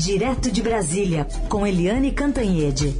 Direto de Brasília, com Eliane Cantanhede.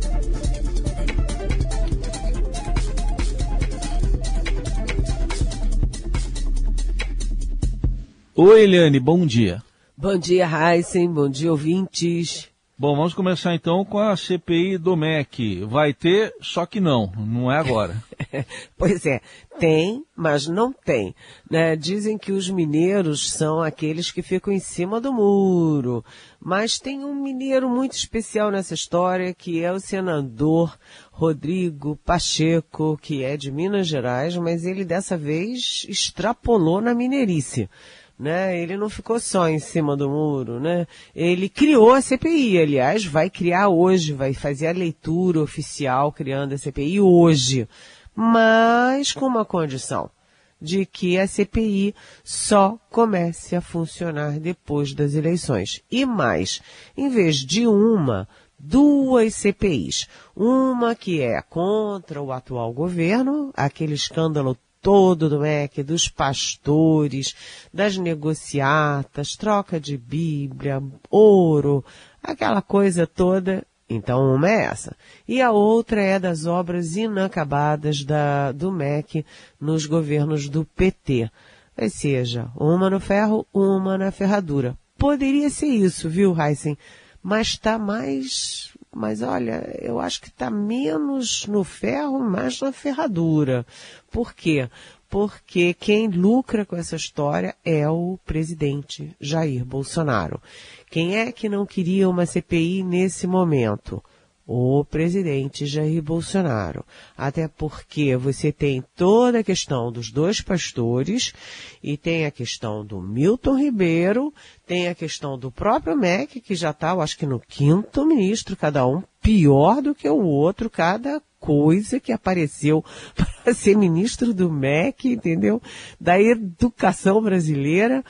Oi, Eliane, bom dia. Bom dia, Heisen, bom dia, ouvintes. Bom, vamos começar então com a CPI do MEC. Vai ter, só que não, não é agora. pois é, tem, mas não tem. Né? Dizem que os mineiros são aqueles que ficam em cima do muro. Mas tem um mineiro muito especial nessa história, que é o senador Rodrigo Pacheco, que é de Minas Gerais, mas ele dessa vez extrapolou na mineirice né? Ele não ficou só em cima do muro, né? Ele criou a CPI, aliás, vai criar hoje, vai fazer a leitura oficial criando a CPI hoje, mas com uma condição de que a CPI só comece a funcionar depois das eleições. E mais, em vez de uma, duas CPIs. Uma que é contra o atual governo, aquele escândalo todo do MEC, dos pastores, das negociatas, troca de Bíblia, ouro, aquela coisa toda. Então uma é essa. E a outra é das obras inacabadas da, do MEC nos governos do PT. Ou seja, uma no ferro, uma na ferradura. Poderia ser isso, viu, Heisen? Mas está mais mas olha, eu acho que está menos no ferro, mais na ferradura. Por quê? Porque quem lucra com essa história é o presidente Jair Bolsonaro. Quem é que não queria uma CPI nesse momento? o presidente Jair Bolsonaro. Até porque você tem toda a questão dos dois pastores e tem a questão do Milton Ribeiro, tem a questão do próprio MEC, que já está, eu acho que no quinto ministro, cada um pior do que o outro, cada coisa que apareceu para ser ministro do MEC, entendeu? Da educação brasileira.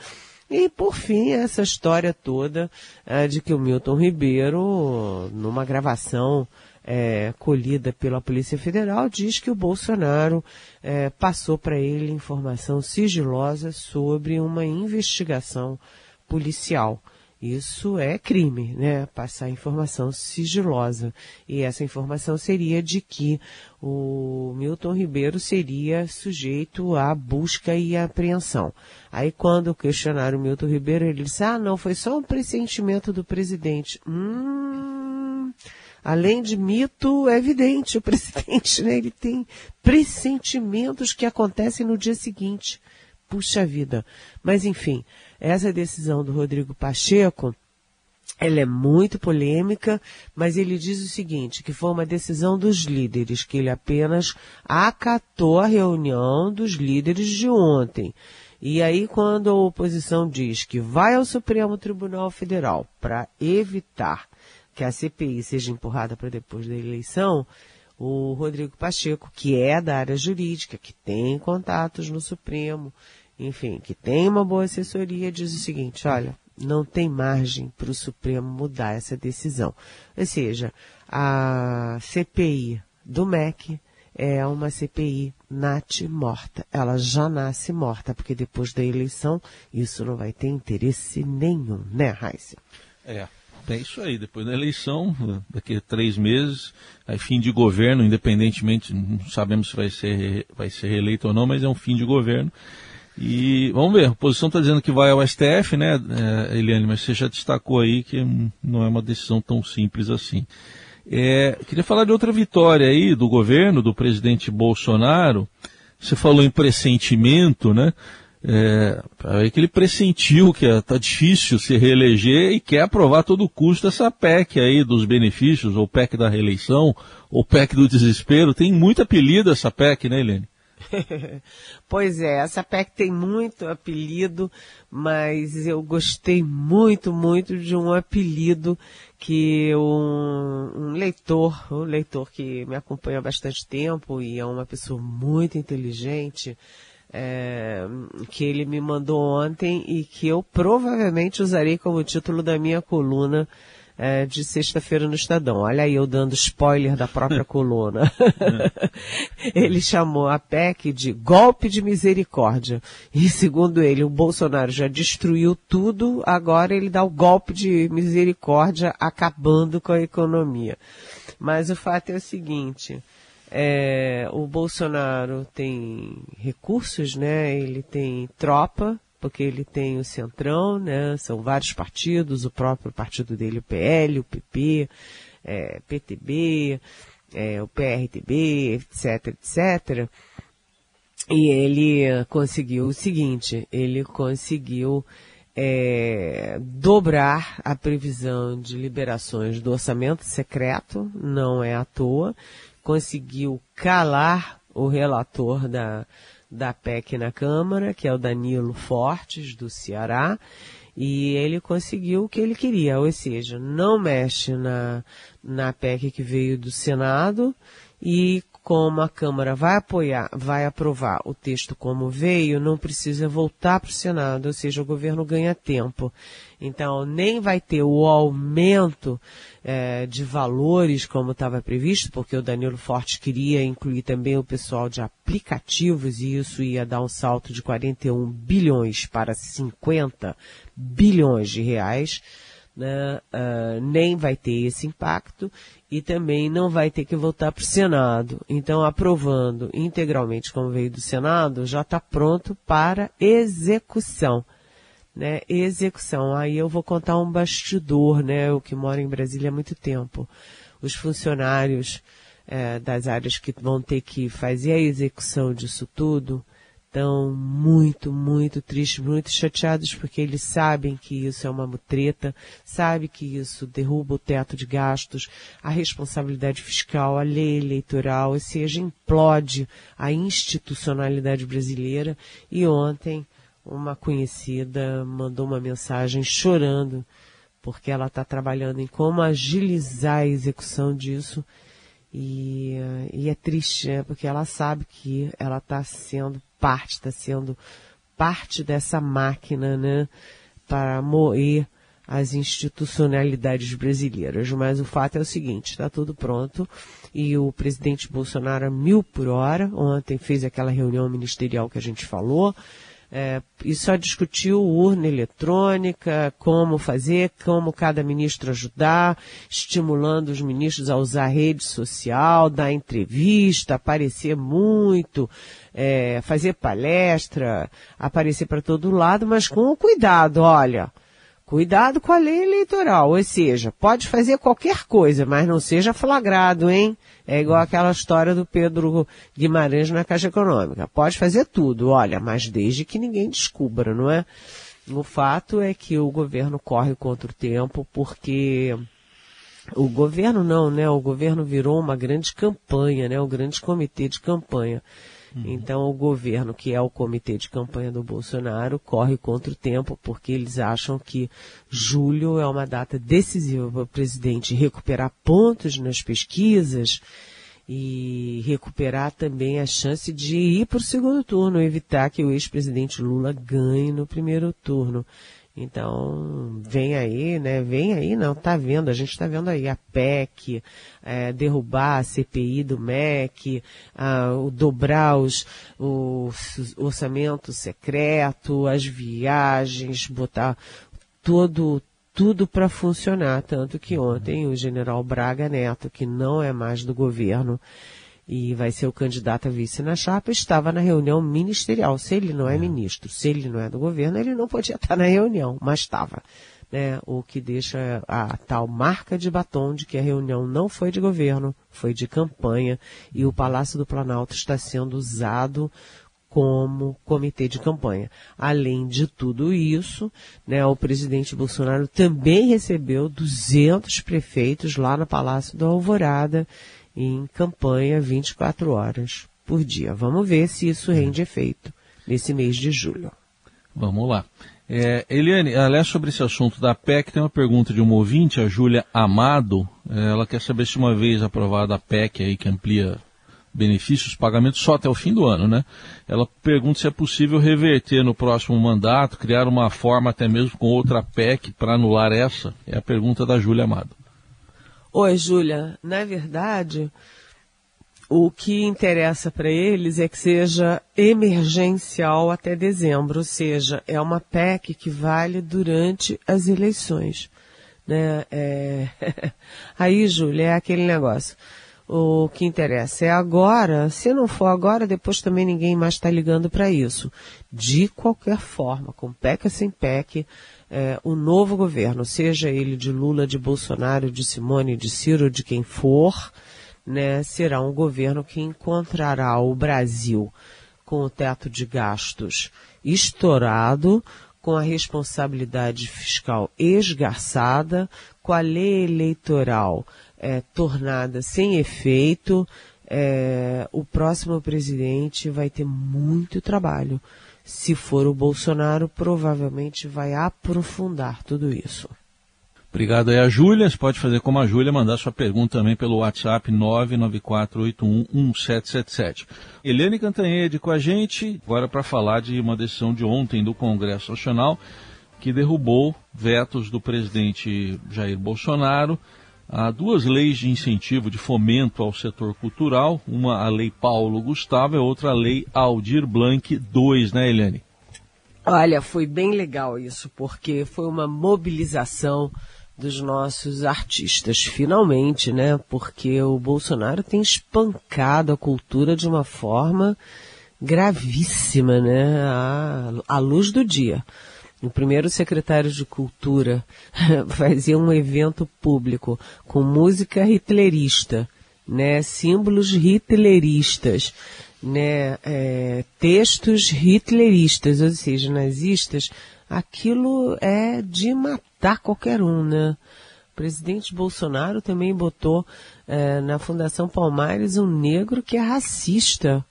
E, por fim, essa história toda é, de que o Milton Ribeiro, numa gravação é, colhida pela Polícia Federal, diz que o Bolsonaro é, passou para ele informação sigilosa sobre uma investigação policial. Isso é crime, né? Passar informação sigilosa. E essa informação seria de que o Milton Ribeiro seria sujeito à busca e apreensão. Aí quando questionaram o Milton Ribeiro, ele disse, ah, não, foi só um pressentimento do presidente. Hum, além de mito, é evidente, o presidente, né? Ele tem pressentimentos que acontecem no dia seguinte. Puxa vida. Mas enfim, essa decisão do Rodrigo Pacheco, ela é muito polêmica, mas ele diz o seguinte, que foi uma decisão dos líderes, que ele apenas acatou a reunião dos líderes de ontem. E aí, quando a oposição diz que vai ao Supremo Tribunal Federal para evitar que a CPI seja empurrada para depois da eleição, o Rodrigo Pacheco, que é da área jurídica, que tem contatos no Supremo, enfim, que tem uma boa assessoria, diz o seguinte, olha, não tem margem para o Supremo mudar essa decisão. Ou seja, a CPI do MEC é uma CPI nat morta. Ela já nasce morta, porque depois da eleição isso não vai ter interesse nenhum, né, Raíssa? É. É isso aí, depois da eleição, daqui a três meses, é fim de governo, independentemente, não sabemos se vai ser, vai ser reeleito ou não, mas é um fim de governo. E vamos ver, a oposição está dizendo que vai ao STF, né, é, Eliane, mas você já destacou aí que não é uma decisão tão simples assim. É, queria falar de outra vitória aí do governo, do presidente Bolsonaro. Você falou em pressentimento, né? É, que ele pressentiu que está difícil se reeleger e quer aprovar a todo custo essa PEC aí dos benefícios, ou PEC da reeleição, ou PEC do desespero. Tem muito apelido essa PEC, né, Helene? pois é, essa PEC tem muito apelido, mas eu gostei muito, muito de um apelido que um, um leitor, um leitor que me acompanha há bastante tempo e é uma pessoa muito inteligente, é, que ele me mandou ontem e que eu provavelmente usarei como título da minha coluna é, de sexta-feira no Estadão. Olha aí eu dando spoiler da própria coluna. ele chamou a PEC de golpe de misericórdia. E segundo ele, o Bolsonaro já destruiu tudo, agora ele dá o golpe de misericórdia acabando com a economia. Mas o fato é o seguinte, é, o Bolsonaro tem recursos, né? Ele tem tropa, porque ele tem o Centrão, né? São vários partidos, o próprio partido dele, o PL, o PP, é, PTB, é, o PRTB, etc, etc. E ele conseguiu o seguinte, ele conseguiu é, dobrar a previsão de liberações do orçamento secreto, não é à toa, conseguiu calar o relator da, da PEC na Câmara, que é o Danilo Fortes, do Ceará, e ele conseguiu o que ele queria, ou seja, não mexe na, na PEC que veio do Senado e como a Câmara vai apoiar, vai aprovar o texto como veio, não precisa voltar para o Senado, ou seja, o governo ganha tempo. Então, nem vai ter o aumento é, de valores como estava previsto, porque o Danilo Forte queria incluir também o pessoal de aplicativos e isso ia dar um salto de 41 bilhões para 50 bilhões de reais. Né? Uh, nem vai ter esse impacto e também não vai ter que voltar para o Senado. Então, aprovando integralmente como veio do Senado, já está pronto para execução. Né? Execução. Aí eu vou contar um bastidor, né? Eu que moro em Brasília há muito tempo. Os funcionários é, das áreas que vão ter que fazer a execução disso tudo, estão muito, muito tristes, muito chateados, porque eles sabem que isso é uma mutreta, sabem que isso derruba o teto de gastos, a responsabilidade fiscal, a lei eleitoral, ou seja, implode a institucionalidade brasileira. E ontem, uma conhecida mandou uma mensagem chorando, porque ela está trabalhando em como agilizar a execução disso. E, e é triste, né? porque ela sabe que ela está sendo parte, está sendo parte dessa máquina, né, para moer as institucionalidades brasileiras. Mas o fato é o seguinte, está tudo pronto e o presidente Bolsonaro mil por hora, ontem fez aquela reunião ministerial que a gente falou, é, e só discutiu urna eletrônica, como fazer, como cada ministro ajudar, estimulando os ministros a usar rede social, dar entrevista, aparecer muito, é, fazer palestra, aparecer para todo lado, mas com cuidado, olha. Cuidado com a lei eleitoral, ou seja, pode fazer qualquer coisa, mas não seja flagrado, hein? É igual aquela história do Pedro Guimarães na Caixa Econômica. Pode fazer tudo, olha, mas desde que ninguém descubra, não é? O fato é que o governo corre contra o tempo porque o governo não, né? O governo virou uma grande campanha, né? O grande comitê de campanha. Uhum. Então, o governo, que é o comitê de campanha do Bolsonaro, corre contra o tempo, porque eles acham que julho é uma data decisiva para o presidente recuperar pontos nas pesquisas e recuperar também a chance de ir para o segundo turno, evitar que o ex-presidente Lula ganhe no primeiro turno. Então, vem aí, né? Vem aí, não, tá vendo, a gente tá vendo aí a PEC, é, derrubar a CPI do MEC, a, o dobrar os, o orçamento secreto, as viagens, botar todo, tudo para funcionar. Tanto que ontem o general Braga Neto, que não é mais do governo, e vai ser o candidato a vice na chapa, estava na reunião ministerial. Se ele não é, é ministro, se ele não é do governo, ele não podia estar na reunião, mas estava. Né, o que deixa a tal marca de batom de que a reunião não foi de governo, foi de campanha e o Palácio do Planalto está sendo usado como comitê de campanha. Além de tudo isso, né, o presidente Bolsonaro também recebeu 200 prefeitos lá no Palácio do Alvorada em campanha 24 horas por dia. Vamos ver se isso rende efeito nesse mês de julho. Vamos lá. É, Eliane, aliás, sobre esse assunto da PEC, tem uma pergunta de uma ouvinte, a Júlia Amado. É, ela quer saber se uma vez aprovada a PEC aí, que amplia benefícios, pagamentos só até o fim do ano, né? Ela pergunta se é possível reverter no próximo mandato, criar uma forma até mesmo com outra PEC para anular essa. É a pergunta da Júlia Amado. Oi, Júlia. Na verdade, o que interessa para eles é que seja emergencial até dezembro, ou seja, é uma PEC que vale durante as eleições. Né? É... Aí, Júlia, é aquele negócio. O que interessa é agora, se não for agora, depois também ninguém mais está ligando para isso. De qualquer forma, com PEC ou sem PEC, é, o novo governo, seja ele de Lula, de Bolsonaro, de Simone, de Ciro, de quem for, né, será um governo que encontrará o Brasil com o teto de gastos estourado, com a responsabilidade fiscal esgarçada, com a lei eleitoral é, tornada sem efeito, é, o próximo presidente vai ter muito trabalho. Se for o Bolsonaro, provavelmente vai aprofundar tudo isso. Obrigado aí a Júlia. Você pode fazer como a Júlia, mandar sua pergunta também pelo WhatsApp 994811777. Eliane Cantanhede com a gente, agora para falar de uma decisão de ontem do Congresso Nacional que derrubou vetos do presidente Jair Bolsonaro a duas leis de incentivo de fomento ao setor cultural, uma a Lei Paulo Gustavo e outra a Lei Aldir Blanc II, né, Eliane? Olha, foi bem legal isso, porque foi uma mobilização dos nossos artistas, finalmente, né? Porque o Bolsonaro tem espancado a cultura de uma forma gravíssima, né? À, à luz do dia. O primeiro secretário de Cultura fazia um evento público com música hitlerista, né? Símbolos hitleristas, né? É, textos hitleristas, ou seja, nazistas. Aquilo é de matar qualquer um, né? O presidente Bolsonaro também botou é, na Fundação Palmares um negro que é racista.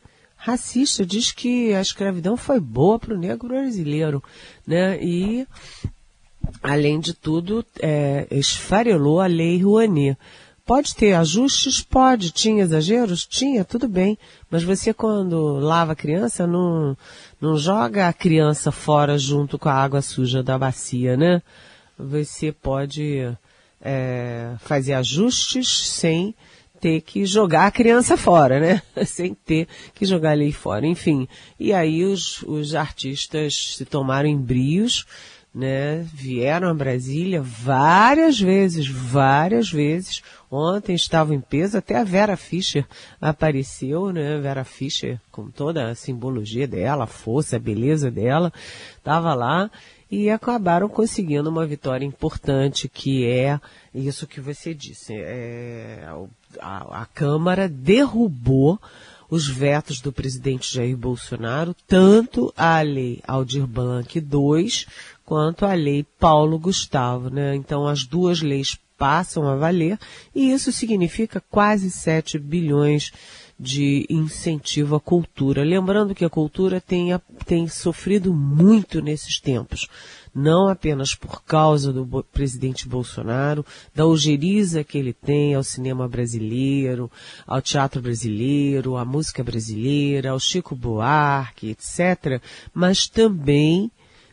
Racista, diz que a escravidão foi boa para o negro brasileiro, né? E, além de tudo, é, esfarelou a lei Rouanet. Pode ter ajustes? Pode. Tinha exageros? Tinha, tudo bem. Mas você, quando lava a criança, não, não joga a criança fora junto com a água suja da bacia, né? você pode é, fazer ajustes sem ter que jogar a criança fora, né? sem ter que jogar a lei fora. Enfim, e aí os, os artistas se tomaram embrios, né? Vieram a Brasília várias vezes, várias vezes. Ontem estavam em peso, até a Vera Fischer apareceu, né? Vera Fischer, com toda a simbologia dela, a força, a beleza dela, estava lá e acabaram conseguindo uma vitória importante, que é isso que você disse. É, a, a Câmara derrubou os vetos do presidente Jair Bolsonaro, tanto a lei Aldir Blanc II quanto a lei Paulo Gustavo. Né? Então, as duas leis passam a valer e isso significa quase 7 bilhões de incentivo à cultura. Lembrando que a cultura tem, tem sofrido muito nesses tempos, não apenas por causa do presidente Bolsonaro, da ojeriza que ele tem ao cinema brasileiro, ao teatro brasileiro, à música brasileira, ao Chico Buarque, etc., mas também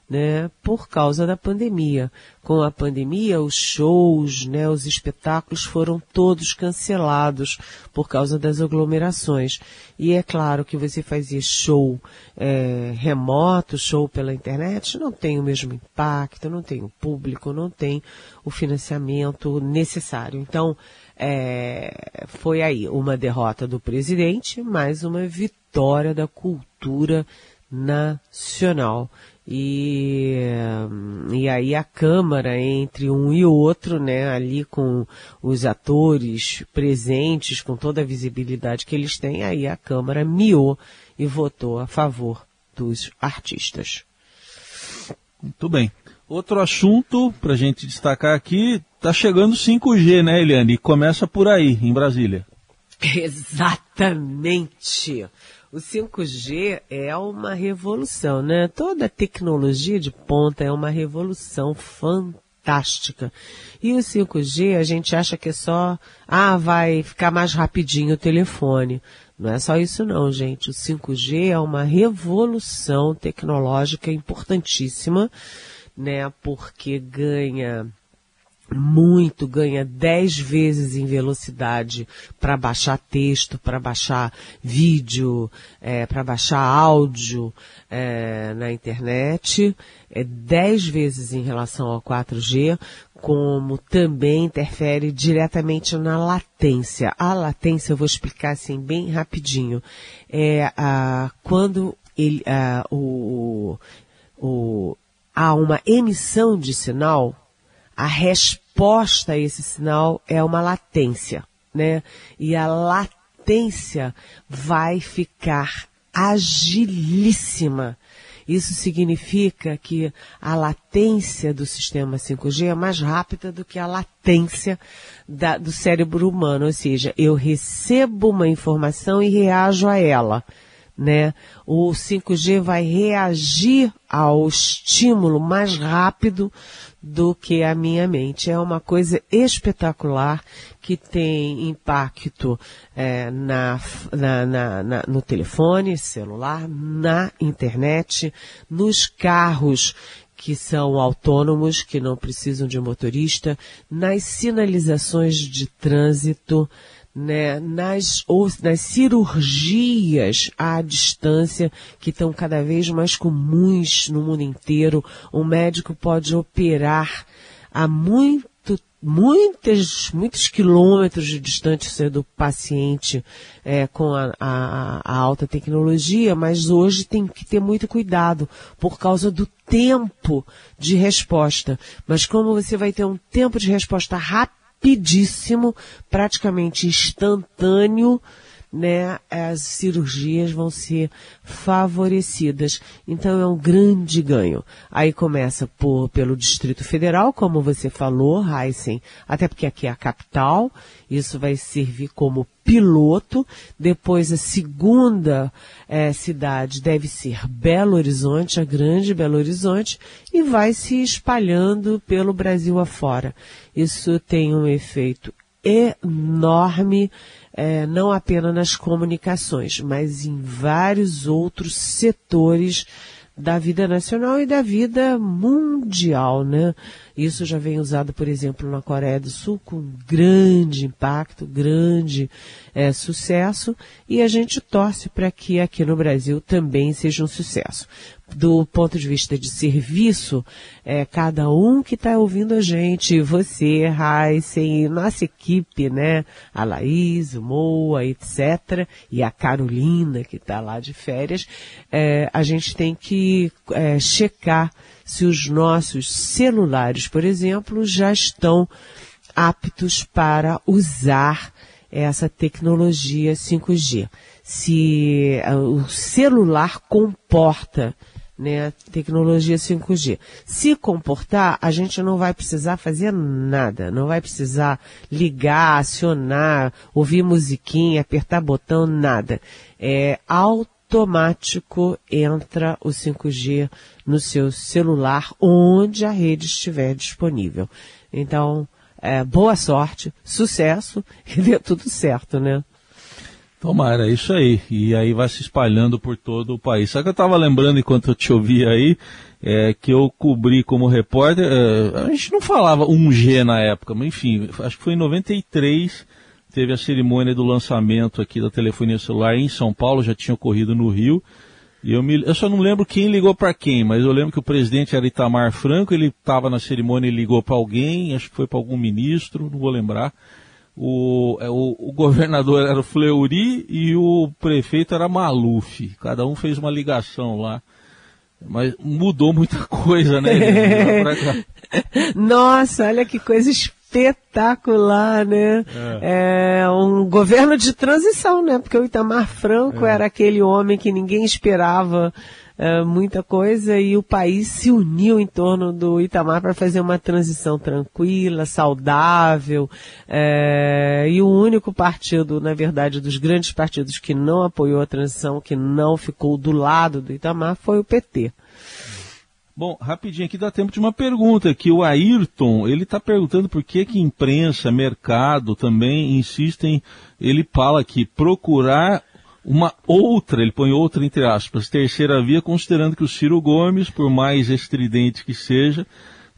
né, por causa da pandemia. Com a pandemia, os shows, né, os espetáculos foram todos cancelados por causa das aglomerações. E é claro que você fazer show é, remoto, show pela internet, não tem o mesmo impacto, não tem o público, não tem o financiamento necessário. Então, é, foi aí uma derrota do presidente, mais uma vitória da cultura nacional. E, e aí a câmara entre um e outro, né, ali com os atores presentes, com toda a visibilidade que eles têm, aí a câmara miou e votou a favor dos artistas. Muito bem. Outro assunto para a gente destacar aqui, está chegando 5G, né, Eliane? E começa por aí, em Brasília. Exatamente. O 5G é uma revolução, né? Toda tecnologia de ponta é uma revolução fantástica. E o 5G a gente acha que é só, ah, vai ficar mais rapidinho o telefone. Não é só isso não, gente. O 5G é uma revolução tecnológica importantíssima, né? Porque ganha muito, ganha 10 vezes em velocidade para baixar texto, para baixar vídeo, é, para baixar áudio é, na internet, é 10 vezes em relação ao 4G, como também interfere diretamente na latência. A latência, eu vou explicar assim bem rapidinho, é a, quando ele, a, o, o, há uma emissão de sinal, a resposta a esse sinal é uma latência, né? E a latência vai ficar agilíssima. Isso significa que a latência do sistema 5G é mais rápida do que a latência da, do cérebro humano, ou seja, eu recebo uma informação e reajo a ela né? O 5G vai reagir ao estímulo mais rápido do que a minha mente. É uma coisa espetacular que tem impacto é, na, na, na, na, no telefone celular, na internet, nos carros que são autônomos, que não precisam de motorista, nas sinalizações de trânsito, né, nas, ou nas cirurgias à distância, que estão cada vez mais comuns no mundo inteiro. O médico pode operar a muito, muitos, muitos quilômetros de distância do paciente é, com a, a, a alta tecnologia, mas hoje tem que ter muito cuidado por causa do tempo de resposta. Mas como você vai ter um tempo de resposta rápido, rapidíssimo, praticamente instantâneo, né, as cirurgias vão ser favorecidas. Então é um grande ganho. Aí começa por, pelo Distrito Federal, como você falou, Heisen, até porque aqui é a capital, isso vai servir como piloto. Depois a segunda é, cidade deve ser Belo Horizonte, a grande Belo Horizonte, e vai se espalhando pelo Brasil afora. Isso tem um efeito enorme é, não apenas nas comunicações, mas em vários outros setores da vida nacional e da vida mundial, né? Isso já vem usado, por exemplo, na Coreia do Sul com grande impacto, grande é, sucesso, e a gente torce para que aqui no Brasil também seja um sucesso do ponto de vista de serviço, é, cada um que está ouvindo a gente, você, Heisen, nossa equipe, né? A Laís, o Moa, etc. E a Carolina, que está lá de férias, é, a gente tem que é, checar se os nossos celulares, por exemplo, já estão aptos para usar essa tecnologia 5G. Se é, o celular comporta né, tecnologia 5G. Se comportar, a gente não vai precisar fazer nada, não vai precisar ligar, acionar, ouvir musiquinha, apertar botão, nada. É automático entra o 5G no seu celular onde a rede estiver disponível. Então, é, boa sorte, sucesso e dê tudo certo, né? Tomara, é isso aí. E aí vai se espalhando por todo o país. Só que eu estava lembrando enquanto eu te ouvia aí, é, que eu cobri como repórter, é, a gente não falava 1G na época, mas enfim, acho que foi em 93, teve a cerimônia do lançamento aqui da telefonia celular em São Paulo, já tinha ocorrido no Rio. E eu, me, eu só não lembro quem ligou para quem, mas eu lembro que o presidente era Itamar Franco, ele estava na cerimônia e ligou para alguém, acho que foi para algum ministro, não vou lembrar o, é, o, o, governador era o Fleury e o prefeito era Maluf. Cada um fez uma ligação lá. Mas mudou muita coisa, né? Nossa, olha que coisa espetacular, né? É. é. um governo de transição, né? Porque o Itamar Franco é. era aquele homem que ninguém esperava é, muita coisa e o país se uniu em torno do Itamar para fazer uma transição tranquila, saudável. É, e o único partido, na verdade, dos grandes partidos que não apoiou a transição, que não ficou do lado do Itamar, foi o PT. Bom, rapidinho aqui dá tempo de uma pergunta, que o Ayrton, ele está perguntando por que que imprensa, mercado também insistem, ele fala aqui, procurar uma outra, ele põe outra entre aspas, terceira via, considerando que o Ciro Gomes, por mais estridente que seja,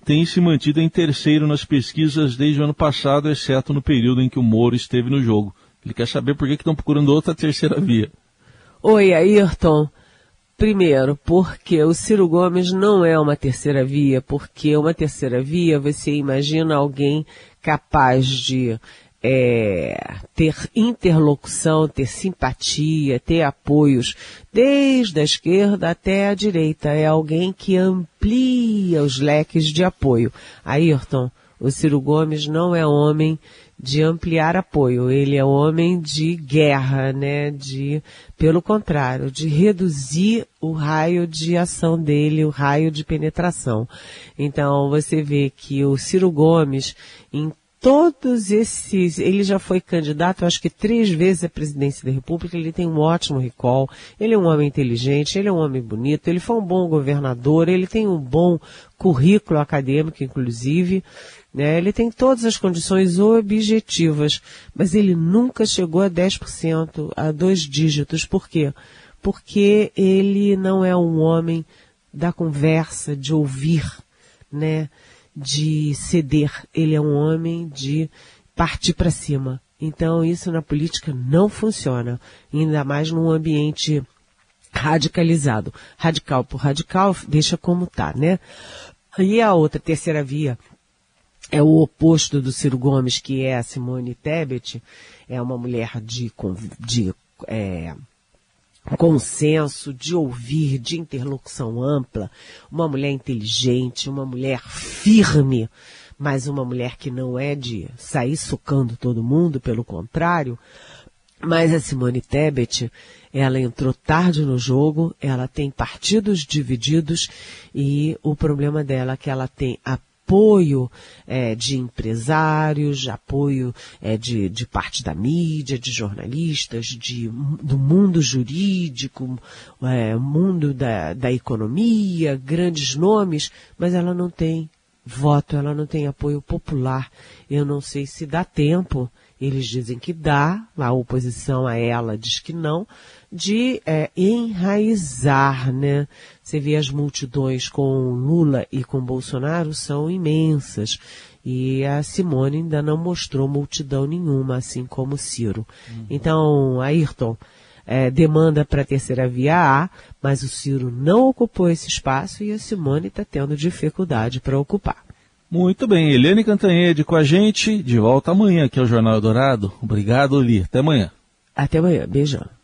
tem se mantido em terceiro nas pesquisas desde o ano passado, exceto no período em que o Moro esteve no jogo. Ele quer saber por que estão procurando outra terceira via. Oi, Ayrton. Primeiro, porque o Ciro Gomes não é uma terceira via, porque uma terceira via você imagina alguém capaz de é, ter interlocução, ter simpatia, ter apoios, desde a esquerda até a direita. É alguém que amplia os leques de apoio. Ayrton, o Ciro Gomes não é homem de ampliar apoio, ele é homem de guerra, né? De, pelo contrário, de reduzir o raio de ação dele, o raio de penetração. Então você vê que o Ciro Gomes, em todos esses, ele já foi candidato, acho que três vezes à presidência da República, ele tem um ótimo recall, ele é um homem inteligente, ele é um homem bonito, ele foi um bom governador, ele tem um bom currículo acadêmico, inclusive, né? Ele tem todas as condições objetivas, mas ele nunca chegou a 10%, a dois dígitos. Por quê? Porque ele não é um homem da conversa, de ouvir, né? De ceder. Ele é um homem de partir para cima. Então isso na política não funciona, ainda mais num ambiente radicalizado. Radical por radical, deixa como tá, né? E a outra terceira via é o oposto do Ciro Gomes, que é a Simone Tebet, é uma mulher de, de é, consenso, de ouvir, de interlocução ampla, uma mulher inteligente, uma mulher firme, mas uma mulher que não é de sair socando todo mundo, pelo contrário. Mas a Simone Tebet, ela entrou tarde no jogo, ela tem partidos divididos e o problema dela é que ela tem a apoio é, de empresários, apoio é, de, de parte da mídia, de jornalistas, de, do mundo jurídico, é, mundo da, da economia, grandes nomes, mas ela não tem voto, ela não tem apoio popular. Eu não sei se dá tempo, eles dizem que dá, a oposição a ela diz que não, de é, enraizar, né? Você vê as multidões com Lula e com Bolsonaro são imensas. E a Simone ainda não mostrou multidão nenhuma, assim como Ciro. Uhum. Então, Ayrton, é, demanda para a terceira via A, mas o Ciro não ocupou esse espaço e a Simone está tendo dificuldade para ocupar. Muito bem, Eliane Cantanhede com a gente, de volta amanhã aqui ao Jornal Dourado. Obrigado, Li. Até amanhã. Até amanhã. Beijão.